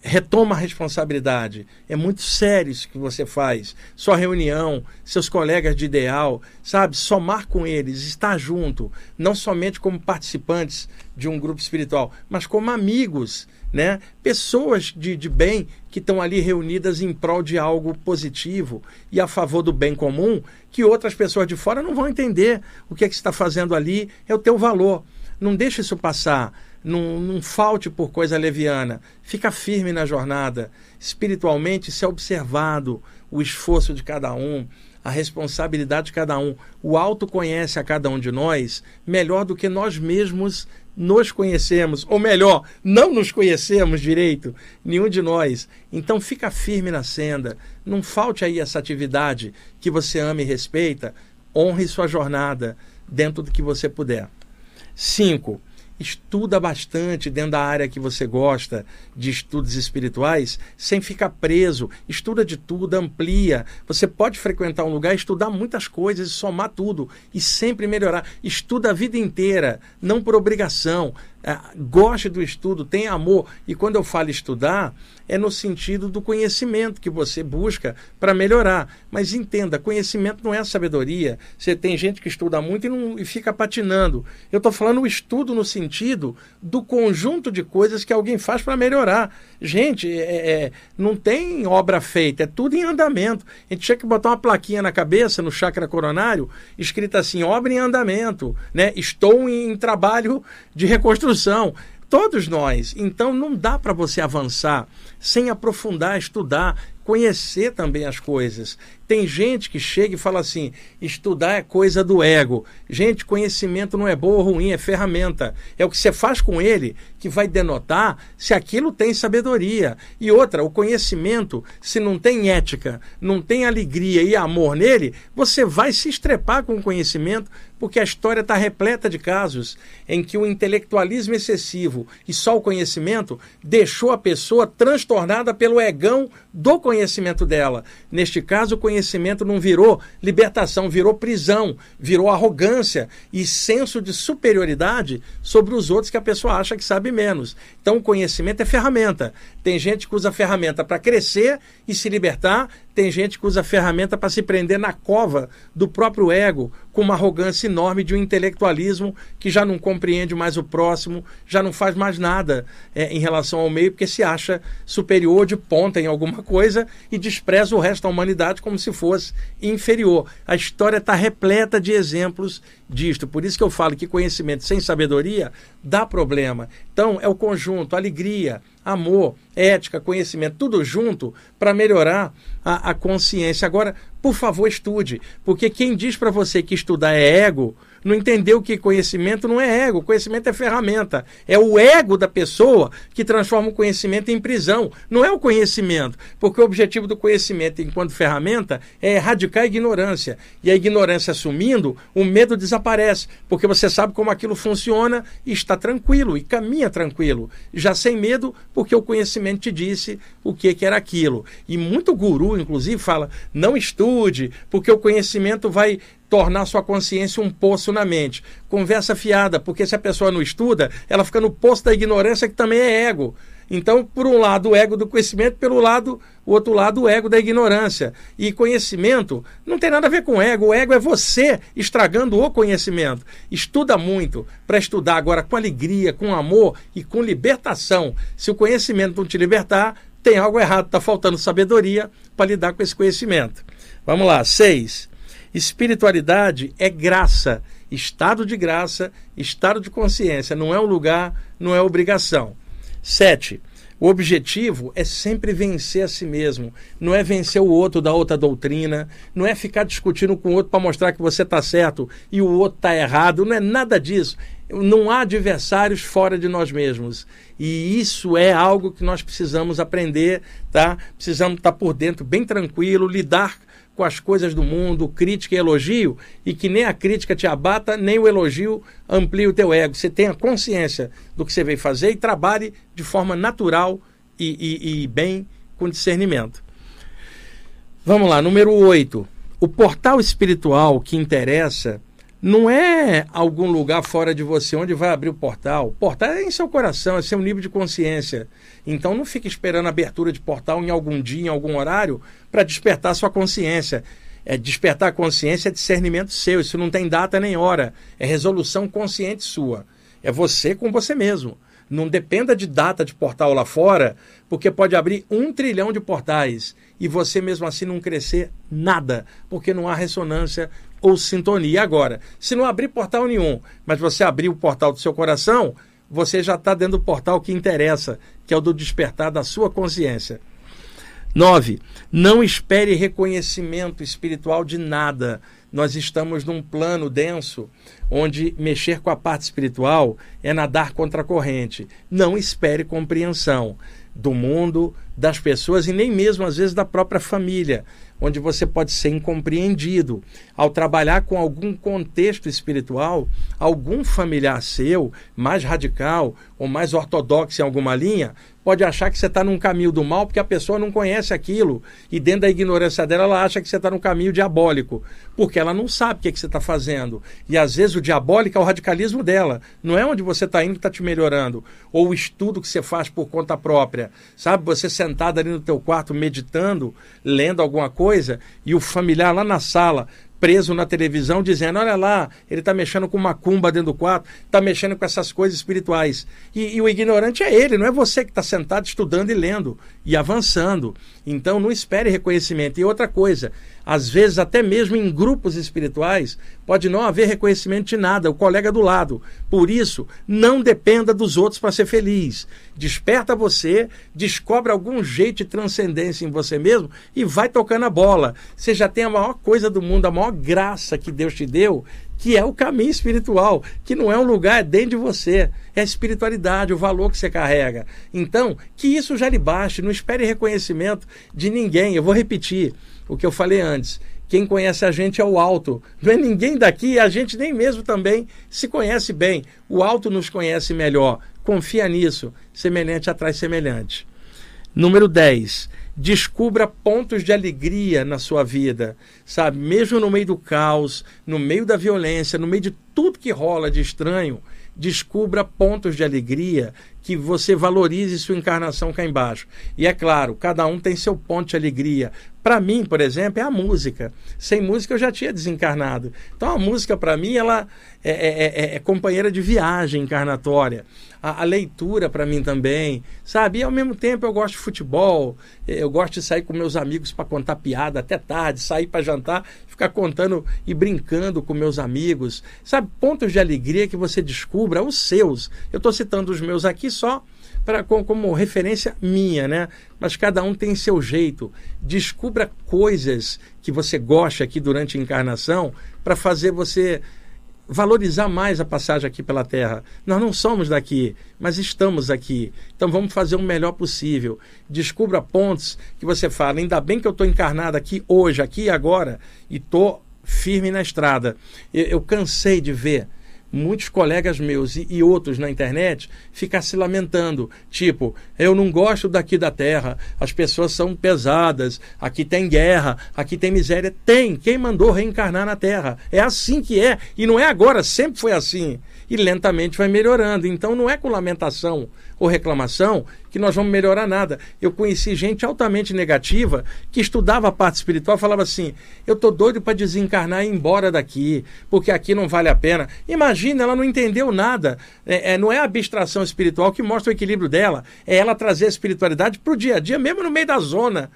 retoma a responsabilidade. É muito sério isso que você faz. Sua reunião, seus colegas de ideal, sabe? Somar com eles, estar junto, não somente como participantes de um grupo espiritual, mas como amigos, né? Pessoas de, de bem que estão ali reunidas em prol de algo positivo e a favor do bem comum, que outras pessoas de fora não vão entender o que é que está fazendo ali, é o teu valor. Não deixe isso passar não, não falte por coisa leviana, fica firme na jornada. Espiritualmente, se é observado o esforço de cada um, a responsabilidade de cada um. O alto conhece a cada um de nós melhor do que nós mesmos nos conhecemos, ou melhor, não nos conhecemos direito, nenhum de nós. Então fica firme na senda, não falte aí essa atividade que você ama e respeita, honre sua jornada dentro do que você puder. 5 estuda bastante dentro da área que você gosta de estudos espirituais, sem ficar preso. Estuda de tudo, amplia. Você pode frequentar um lugar, estudar muitas coisas e somar tudo e sempre melhorar. Estuda a vida inteira, não por obrigação. É, goste do estudo, tenha amor. E quando eu falo estudar, é no sentido do conhecimento que você busca para melhorar. Mas entenda, conhecimento não é sabedoria. Você tem gente que estuda muito e, não, e fica patinando. Eu estou falando o estudo no sentido do conjunto de coisas que alguém faz para melhorar. Gente, é, é, não tem obra feita, é tudo em andamento. A gente tinha que botar uma plaquinha na cabeça, no chakra coronário, escrita assim: obra em andamento. Né? Estou em, em trabalho de reconstrução. Todos nós. Então não dá para você avançar sem aprofundar, estudar, conhecer também as coisas. Tem gente que chega e fala assim: estudar é coisa do ego. Gente, conhecimento não é bom ou ruim, é ferramenta. É o que você faz com ele que vai denotar se aquilo tem sabedoria. E outra, o conhecimento, se não tem ética, não tem alegria e amor nele, você vai se estrepar com o conhecimento, Porque a história está repleta de casos em que o intelectualismo excessivo e só o conhecimento deixou a pessoa transtornada pelo egão do conhecimento dela. Neste caso, o conhecimento não virou libertação, virou prisão, virou arrogância e senso de superioridade sobre os outros que a pessoa acha que sabe menos. Então, o conhecimento é ferramenta. Tem gente que usa ferramenta para crescer e se libertar, tem gente que usa ferramenta para se prender na cova do próprio ego, com uma arrogância enorme de um intelectualismo que já não compreende mais o próximo, já não faz mais nada é, em relação ao meio, porque se acha superior de ponta em alguma coisa e despreza o resto da humanidade como se fosse inferior. A história está repleta de exemplos disto. Por isso que eu falo que conhecimento sem sabedoria dá problema. Então, é o conjunto, alegria, amor, ética, conhecimento, tudo junto para melhorar a, a consciência. Agora, por favor, estude, porque quem diz para você que estudar é ego, não entendeu que conhecimento não é ego, conhecimento é ferramenta. É o ego da pessoa que transforma o conhecimento em prisão. Não é o conhecimento, porque o objetivo do conhecimento enquanto ferramenta é erradicar a ignorância. E a ignorância sumindo, o medo desaparece, porque você sabe como aquilo funciona e está tranquilo e caminha tranquilo, já sem medo, porque o conhecimento te disse o que, que era aquilo. E muito guru, inclusive, fala: não estude, porque o conhecimento vai tornar sua consciência um poço na mente. Conversa fiada, porque se a pessoa não estuda, ela fica no poço da ignorância, que também é ego. Então, por um lado, o ego do conhecimento, pelo lado, o outro lado, o ego da ignorância. E conhecimento não tem nada a ver com ego. O ego é você estragando o conhecimento. Estuda muito para estudar agora com alegria, com amor e com libertação. Se o conhecimento não te libertar, tem algo errado, está faltando sabedoria para lidar com esse conhecimento. Vamos lá, seis. Espiritualidade é graça, estado de graça, estado de consciência, não é um lugar, não é obrigação. Sete, o objetivo é sempre vencer a si mesmo, não é vencer o outro da outra doutrina, não é ficar discutindo com o outro para mostrar que você está certo e o outro está errado, não é nada disso. Não há adversários fora de nós mesmos. E isso é algo que nós precisamos aprender, tá? Precisamos estar por dentro bem tranquilo, lidar com as coisas do mundo, crítica e elogio, e que nem a crítica te abata, nem o elogio amplie o teu ego. Você tenha consciência do que você veio fazer e trabalhe de forma natural e, e, e bem com discernimento. Vamos lá, número 8. O portal espiritual que interessa não é algum lugar fora de você onde vai abrir o portal. O portal é em seu coração, é seu nível de consciência. Então não fique esperando a abertura de portal em algum dia, em algum horário, para despertar sua consciência. É despertar a consciência é discernimento seu, isso não tem data nem hora. É resolução consciente sua. É você com você mesmo. Não dependa de data de portal lá fora, porque pode abrir um trilhão de portais e você mesmo assim não crescer nada, porque não há ressonância ou sintonia. Agora, se não abrir portal nenhum, mas você abrir o portal do seu coração, você já está dentro do portal que interessa, que é o do despertar da sua consciência. 9. Não espere reconhecimento espiritual de nada. Nós estamos num plano denso onde mexer com a parte espiritual é nadar contra a corrente. Não espere compreensão do mundo, das pessoas e nem mesmo às vezes da própria família onde você pode ser incompreendido. Ao trabalhar com algum contexto espiritual, algum familiar seu, mais radical ou mais ortodoxo em alguma linha, pode achar que você está num caminho do mal porque a pessoa não conhece aquilo e dentro da ignorância dela ela acha que você está num caminho diabólico porque ela não sabe o que, é que você está fazendo. E às vezes o diabólico é o radicalismo dela não é onde você está indo que está te melhorando ou o estudo que você faz por conta própria. Sabe você sentado ali no teu quarto meditando lendo alguma coisa e o familiar lá na sala preso na televisão dizendo: olha lá, ele está mexendo com macumba dentro do quarto, está mexendo com essas coisas espirituais. E, e, o ignorante é ele, não é você que está sentado estudando e lendo e avançando. Então não espere reconhecimento. E outra coisa, às vezes até mesmo em grupos espirituais pode não haver reconhecimento de nada, o colega do lado. Por isso, não dependa dos outros para ser feliz. Desperta você, descobre algum jeito de transcendência em você mesmo e vai tocando a bola. Você já tem a maior coisa do mundo, a maior graça que Deus te deu, que é o caminho espiritual, que não é um lugar, é dentro de você. É a espiritualidade, o valor que você carrega. Então, que isso já lhe baste, não espere reconhecimento de ninguém. Eu vou repetir o que eu falei antes. Quem conhece a gente é o alto. Não é ninguém daqui, a gente nem mesmo também se conhece bem. O alto nos conhece melhor. Confia nisso. Semelhante atrai semelhante. Número 10. Descubra pontos de alegria na sua vida, sabe? Mesmo no meio do caos, no meio da violência, no meio de tudo que rola de estranho, descubra pontos de alegria que você valorize sua encarnação cá embaixo. E é claro, cada um tem seu ponto de alegria. Para mim, por exemplo, é a música. Sem música eu já tinha desencarnado. Então a música, para mim, ela é, é, é, é, companheira de viagem encarnatória. A, a leitura, para mim, também. Sabe? E ao mesmo tempo eu gosto de futebol, eu gosto de sair com meus amigos para contar piada até tarde, sair para jantar, ficar contando e brincando com meus amigos. Sabe? Pontos de alegria que você descubra, os seus. Eu estou citando os meus aqui só pra, como referência minha, né? Mas cada um tem seu jeito. Descubra coisas que você gosta aqui durante a encarnação para fazer você valorizar mais a passagem aqui pela Terra. Nós não somos daqui, mas estamos aqui. Então vamos fazer o melhor possível. Descubra pontos que você fala, ainda bem que eu estou encarnado aqui hoje, aqui e agora, e estou firme na estrada. Eu, eu cansei de ver muitos colegas meus e, e, outros na internet ficar se lamentando, tipo, eu não gosto daqui da terra, as pessoas são pesadas, aqui tem guerra, aqui tem miséria. Tem, quem mandou reencarnar na terra? É assim que é, e não é agora, sempre foi assim e lentamente vai melhorando. Então não é com lamentação ou reclamação que nós vamos melhorar nada. Eu conheci gente altamente negativa que estudava a parte espiritual e falava assim: eu tô doido para desencarnar e ir embora daqui, porque aqui não vale a pena. Imagina, ela não entendeu nada. É, é, não é a abstração espiritual que mostra o equilíbrio dela, é ela trazer a espiritualidade para o dia a dia, mesmo no meio da zona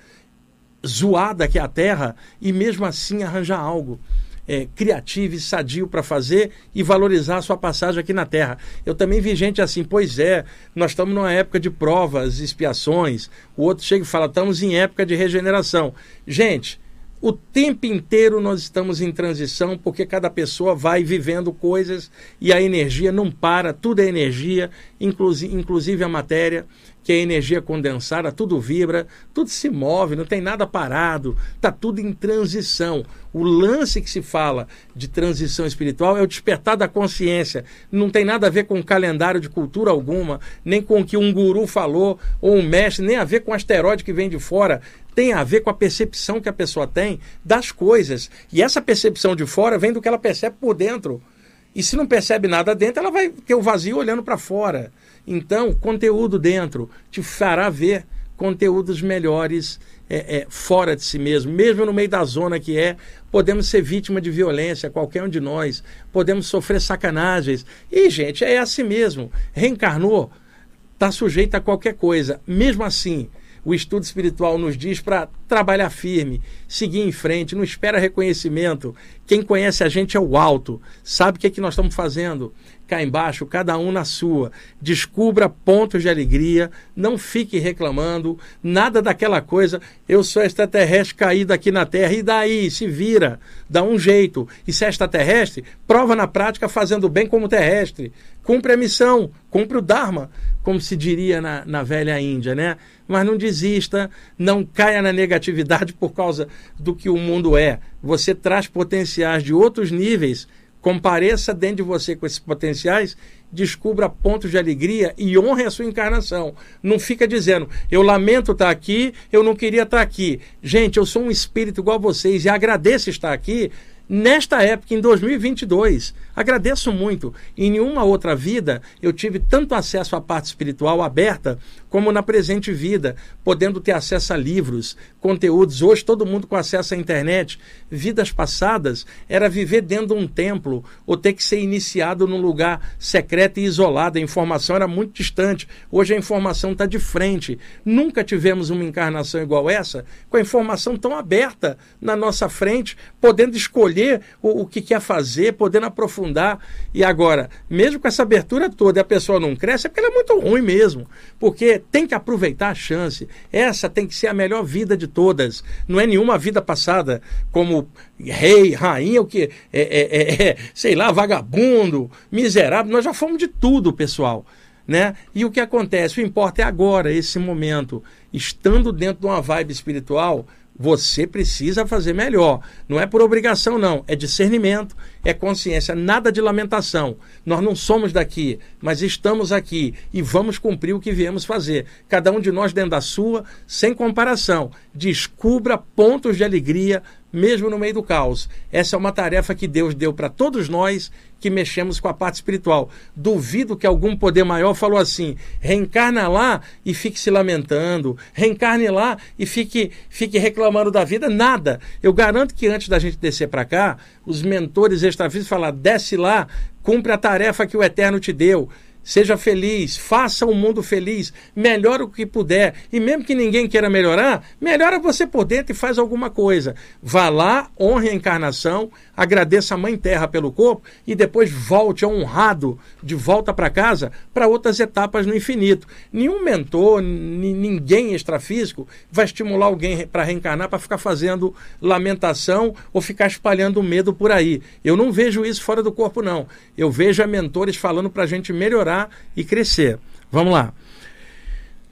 zoada que é a Terra, e mesmo assim arranjar algo é, criativo e sadio para fazer e valorizar a sua passagem aqui na Terra. Eu também vi gente assim, pois é, nós estamos numa época de provas, expiações. O outro chega e fala, estamos em época de regeneração. Gente, o tempo inteiro nós estamos em transição porque cada pessoa vai vivendo coisas e a energia não para, tudo é energia, inclusive, inclusive a matéria que é energia condensada, tudo vibra, tudo se move, não tem nada parado, está tudo em transição. O lance que se fala de transição espiritual é o despertar da consciência. Não tem nada a ver com calendário de cultura alguma, nem com o que um guru falou ou um mestre, nem a ver com asteroide que vem de fora. Tem a ver com a percepção que a pessoa tem das coisas. E essa percepção de fora vem do que ela percebe por dentro. E se não percebe nada dentro, ela vai ter o vazio olhando para fora. Então, conteúdo dentro te fará ver conteúdos melhores é, é, fora de si mesmo, mesmo no meio da zona que é. Podemos ser vítima de violência, qualquer um de nós. Podemos sofrer sacanagens. E, gente, é assim mesmo. Reencarnou, está sujeito a qualquer coisa. Mesmo assim, o estudo espiritual nos diz para trabalhar firme, seguir em frente, não espera reconhecimento. Quem conhece a gente é o alto, sabe o que, é que nós estamos fazendo cá embaixo, cada um na sua. Descubra pontos de alegria, não fique reclamando, nada daquela coisa, eu sou extraterrestre caído aqui na Terra, e daí? Se vira, dá um jeito. E se é extraterrestre, prova na prática fazendo bem como terrestre. Cumpre a missão, cumpre o Dharma, como se diria na, na velha Índia, né? Mas não desista, não caia na negatividade por causa do que o mundo é. Você traz potenciais de outros níveis Compareça dentro de você com esses potenciais, descubra pontos de alegria e honre a sua encarnação. Não fica dizendo, eu lamento estar aqui, eu não queria estar aqui. Gente, eu sou um espírito igual a vocês e agradeço estar aqui nesta época, em 2022. Agradeço muito. Em nenhuma outra vida eu tive tanto acesso à parte espiritual aberta como na presente vida, podendo ter acesso a livros, conteúdos. Hoje todo mundo com acesso à internet. Vidas passadas era viver dentro de um templo ou ter que ser iniciado num lugar secreto e isolado. A informação era muito distante. Hoje a informação está de frente. Nunca tivemos uma encarnação igual essa, com a informação tão aberta na nossa frente, podendo escolher o, o que quer fazer, podendo aprofundar. E agora, mesmo com essa abertura toda a pessoa não cresce, é porque ela é muito ruim mesmo. Porque tem que aproveitar a chance. Essa tem que ser a melhor vida de todas. Não é nenhuma vida passada como rei, rainha, o que? É, é, é, é, sei lá, vagabundo, miserável. Nós já fomos de tudo, pessoal. Né? E o que acontece? O importa é agora, esse momento. Estando dentro de uma vibe espiritual, Você precisa fazer melhor. Não é por obrigação, não. É discernimento, é consciência. Nada de lamentação. Nós não somos daqui, mas estamos aqui e vamos cumprir o que viemos fazer. Cada um de nós dentro da sua, sem comparação. Descubra pontos de alegria, mesmo no meio do caos. Essa é uma tarefa que Deus deu para todos nós que mexemos com a parte espiritual. Duvido que algum poder maior falou assim: reencarna lá e fique se lamentando, reencarne lá e fique, fique reclamando da vida. Nada. Eu garanto que antes da gente descer para cá, os mentores extrafísicos falaram: desce lá, cumpre a tarefa que o Eterno te deu. Seja feliz, faça o mundo feliz, melhore o que puder. E mesmo que ninguém queira melhorar, melhora você por dentro e faz alguma coisa. Vá lá, honre a encarnação, agradeça a Mãe Terra pelo corpo e depois volte honrado de volta para casa para outras etapas no infinito. Nenhum mentor, ninguém extrafísico vai estimular alguém para reencarnar para ficar fazendo lamentação ou ficar espalhando medo por aí. Eu não vejo isso fora do corpo, não. Eu vejo mentores falando para a gente melhorar melhorar e crescer. Vamos lá.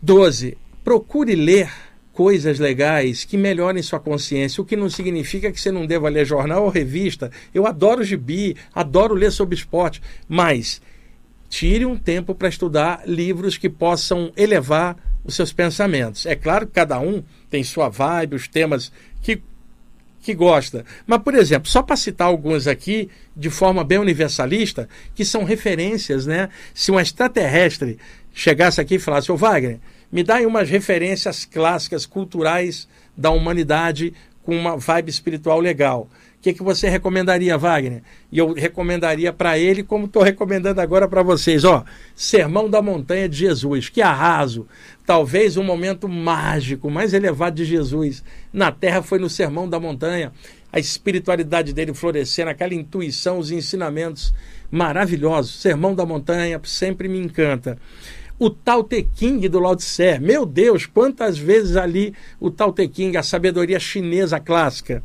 12. Procure ler coisas legais que melhorem sua consciência, o que não significa que você não deva ler jornal ou revista. Eu adoro gibi, adoro ler sobre esporte, mas tire um tempo para estudar livros que possam elevar os seus pensamentos. É claro que cada um tem sua vibe, os temas que que gosta. Mas, por exemplo, só para citar alguns aqui, de forma bem universalista, que são referências, né? Se um extraterrestre chegasse aqui e falasse, ô Wagner, me dá aí umas referências clássicas, culturais da humanidade com uma vibe espiritual legal. O que, que você recomendaria, Wagner? E eu recomendaria para ele, como estou recomendando agora para vocês, ó, Sermão da Montanha de Jesus, que arraso. Talvez o momento mágico, mais elevado de Jesus na Terra foi no Sermão da Montanha. A espiritualidade dele florescendo, aquela intuição, os ensinamentos maravilhosos. Sermão da Montanha sempre me encanta o Tao Te King do Lao Tse. Meu Deus, quantas vezes ali o Tao Te King, a sabedoria chinesa clássica.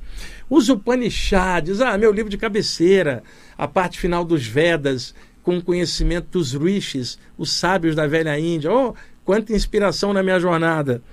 Os Upanishads, ah, meu livro de cabeceira, a parte final dos Vedas, com o conhecimento dos rishis, os sábios da velha Índia. Oh, quanta inspiração na minha jornada.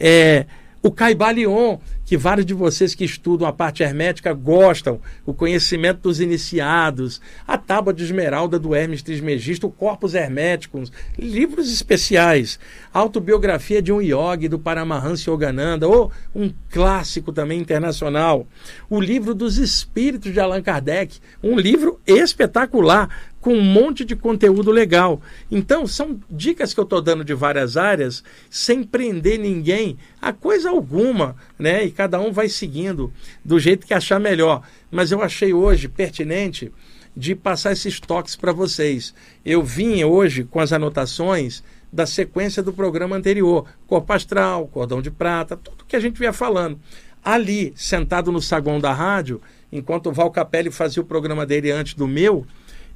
É, o Caibalion, que vários de vocês que estudam a parte hermética gostam, o conhecimento dos iniciados, a tábua de esmeralda do Hermes Trismegisto, o Corpus Herméticos, livros especiais, autobiografia de um yogi do Paramahansa Yogananda, ou um clássico também internacional, o livro dos Espíritos de Allan Kardec, um livro espetacular, com um monte de conteúdo legal. Então, são dicas que eu estou dando de várias áreas, sem prender ninguém a coisa alguma, né? E cada um vai seguindo do jeito que achar melhor. Mas eu achei hoje pertinente de passar esses toques para vocês. Eu vim hoje com as anotações da sequência do programa anterior, corpo astral, cordão de prata, tudo que a gente vinha falando. Ali, sentado no saguão da rádio, enquanto o Val Capelli fazia o programa dele antes do meu,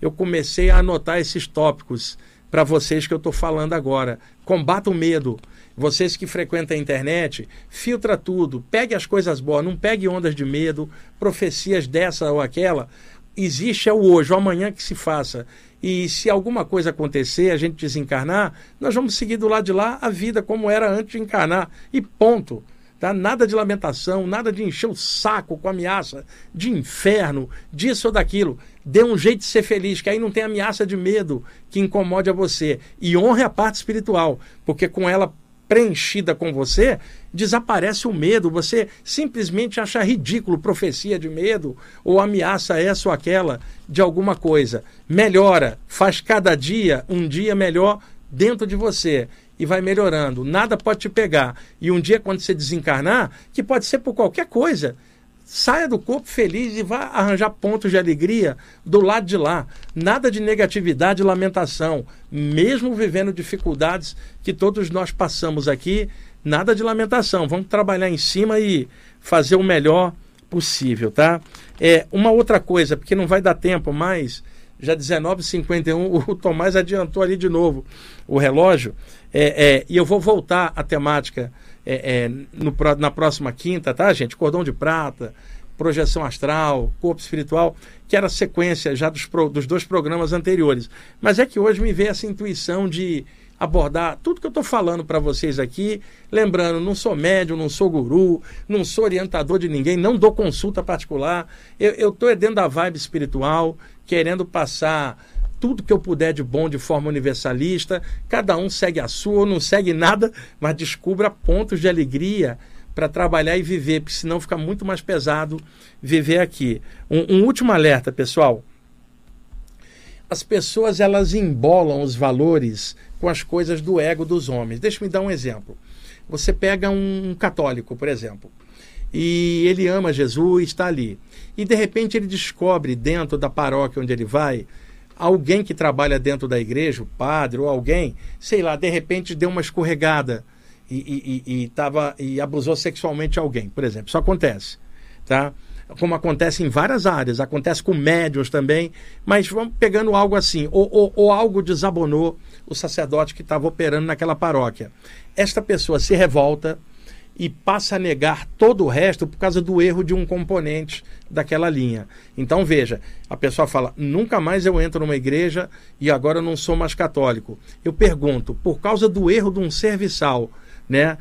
eu comecei a anotar esses tópicos para vocês que eu estou falando agora. Combata o medo. Vocês que frequentam a internet, filtra tudo, pegue as coisas boas, não pegue ondas de medo, profecias dessa ou aquela. Existe é o hoje, o amanhã que se faça. E se alguma coisa acontecer, a gente desencarnar, nós vamos seguir do lado de lá a vida como era antes de encarnar. E ponto. Tá? Nada de lamentação, nada de encher o saco com ameaça de inferno, disso ou daquilo. Dê um jeito de ser feliz, que aí não tem ameaça de medo que incomode a você. E honre a parte espiritual, porque com ela preenchida com você, desaparece o medo. Você simplesmente acha ridículo profecia de medo ou ameaça essa ou aquela de alguma coisa. Melhora, faz cada dia um dia melhor dentro de você e vai melhorando. Nada pode te pegar. E um dia, quando você desencarnar, que pode ser por qualquer coisa, saia do corpo feliz e vá arranjar pontos de alegria do lado de lá. Nada de negatividade e lamentação. Mesmo vivendo dificuldades que todos nós passamos aqui, nada de lamentação. Vamos trabalhar em cima e fazer o melhor possível, tá? É, uma outra coisa, porque não vai dar tempo mais já 19h51, o Tomás adiantou ali de novo o relógio. É, é, e eu vou voltar à temática é, é no, na próxima quinta, tá, gente? Cordão de prata, projeção astral, corpo espiritual, que era sequência já dos, dos dois programas anteriores. Mas é que hoje me veio essa intuição de abordar tudo que eu estou falando para vocês aqui. Lembrando, não sou médium, não sou guru, não sou orientador de ninguém, não dou consulta particular. Eu estou dentro da vibe espiritual, querendo passar tudo que eu puder de bom de forma universalista. Cada um segue a sua ou não segue nada, mas descubra pontos de alegria para trabalhar e viver, porque senão fica muito mais pesado viver aqui. Um, um último alerta, pessoal. As pessoas elas embolam os valores com as coisas do ego dos homens. Deixa-me dar um exemplo. Você pega um católico, por exemplo, e ele ama Jesus, está ali. E de repente ele descobre dentro da paróquia onde ele vai alguém que trabalha dentro da igreja, o padre ou alguém, sei lá, de repente deu uma escorregada e, e, e, tava, e abusou sexualmente alguém, por exemplo. Isso acontece, tá? Como acontece em várias áreas, acontece com médios também, mas vamos pegando algo assim, ou, ou, ou algo desabonou o sacerdote que estava operando naquela paróquia. Esta pessoa se revolta, e passa a negar todo o resto por causa do erro de um componente daquela linha. Então veja, a pessoa fala: nunca mais eu entro numa igreja e agora eu não sou mais católico. Eu pergunto, por causa do erro de um serviçal, né,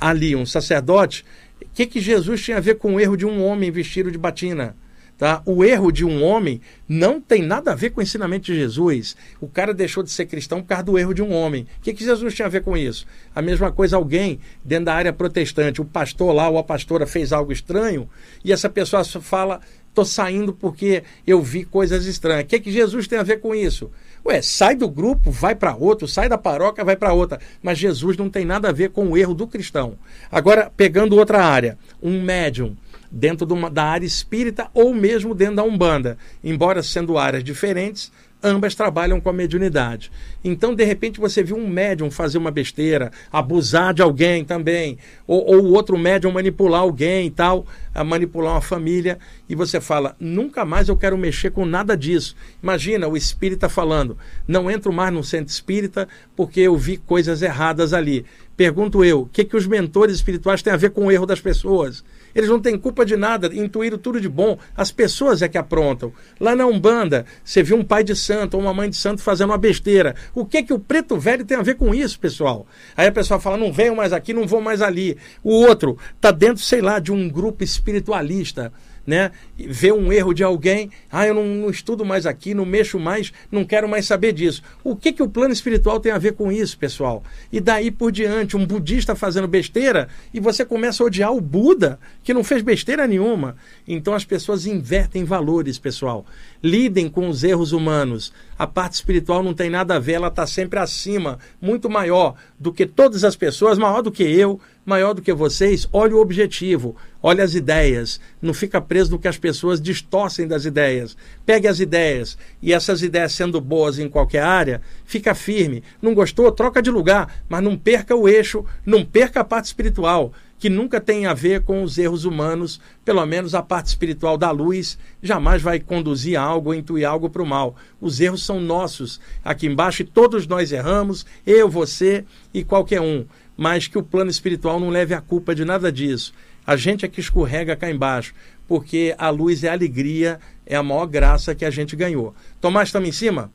ali, um sacerdote, o que, que Jesus tinha a ver com o erro de um homem vestido de batina? Tá? O erro de um homem não tem nada a ver com o ensinamento de Jesus. O cara deixou de ser cristão por causa do erro de um homem. O que, que Jesus tinha a ver com isso? A mesma coisa, alguém dentro da área protestante, o pastor lá ou a pastora fez algo estranho e essa pessoa fala: estou saindo porque eu vi coisas estranhas. O que, que Jesus tem a ver com isso? Ué, sai do grupo, vai para outro, sai da paróquia, vai para outra. Mas Jesus não tem nada a ver com o erro do cristão. Agora, pegando outra área, um médium dentro uma, da área espírita ou mesmo dentro da Umbanda. Embora sendo áreas diferentes, ambas trabalham com a mediunidade. Então, de repente, você viu um médium fazer uma besteira, abusar de alguém também, ou, o outro médium manipular alguém e tal, manipular uma família, e você fala: nunca mais eu quero mexer com nada disso. Imagina o espírita falando: não entro mais no centro espírita porque eu vi coisas erradas ali. Pergunto eu: o que, que os mentores espirituais têm a ver com o erro das pessoas? Eles não têm culpa de nada, intuíram tudo de bom. As pessoas é que aprontam. Lá na Umbanda, você viu um pai de santo ou uma mãe de santo fazendo uma besteira. O que que o preto velho tem a ver com isso, pessoal? Aí a pessoa fala: não venho mais aqui, não vou mais ali. O outro está dentro, sei lá, de um grupo espiritualista né? Ver um erro de alguém, ah, eu não, não, estudo mais aqui, não mexo mais, não quero mais saber disso. O que, que o plano espiritual tem a ver com isso, pessoal? E daí por diante, um budista fazendo besteira e você começa a odiar o Buda, que não fez besteira nenhuma. Então as pessoas invertem valores, pessoal. Lidem com os erros humanos. A parte espiritual não tem nada a ver, ela está sempre acima, muito maior do que todas as pessoas, maior do que eu, maior do que vocês, olhe o objetivo, olhe as ideias, não fica preso no que as pessoas distorcem das ideias. Pegue as ideias e essas ideias sendo boas em qualquer área, fica firme. Não gostou, troca de lugar, mas não perca o eixo, não perca a parte espiritual, que nunca tem a ver com os erros humanos, pelo menos a parte espiritual da luz jamais vai conduzir algo, intuir algo para o mal. Os erros são nossos aqui embaixo e todos nós erramos, eu, você e qualquer um mas que o plano espiritual não leve a culpa de nada disso. A gente é que escorrega cá embaixo, porque a luz é a alegria, é a maior graça que a gente ganhou. Tomás, estamos em cima?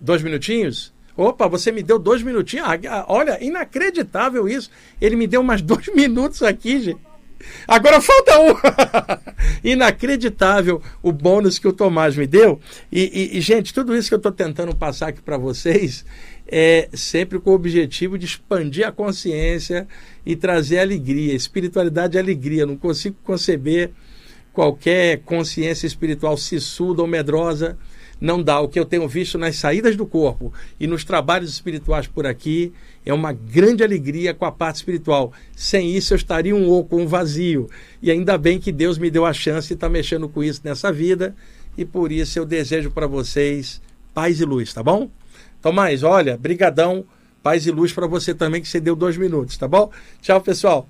Dois minutinhos? Opa, você me deu dois minutinhos. Ah, ah, olha, inacreditável isso. Ele me deu mais dois minutos aqui, gente. Agora falta um. Inacreditável o bônus que o Tomás me deu. E, e, e gente, tudo isso que eu estou tentando passar aqui para vocês é sempre com o objetivo de expandir a consciência e trazer alegria. Espiritualidade é alegria. Não consigo conceber qualquer consciência espiritual sissuda ou medrosa. Não dá. O que eu tenho visto nas saídas do corpo e nos trabalhos espirituais por aqui é uma grande alegria com a parte espiritual. Sem isso eu estaria um oco, um vazio. E ainda bem que Deus me deu a chance de estar mexendo com isso nessa vida. E por isso eu desejo para vocês paz e luz, tá bom? Tomás, olha, brigadão, paz e luz para você também, que você deu dois minutos, tá bom? Tchau, pessoal.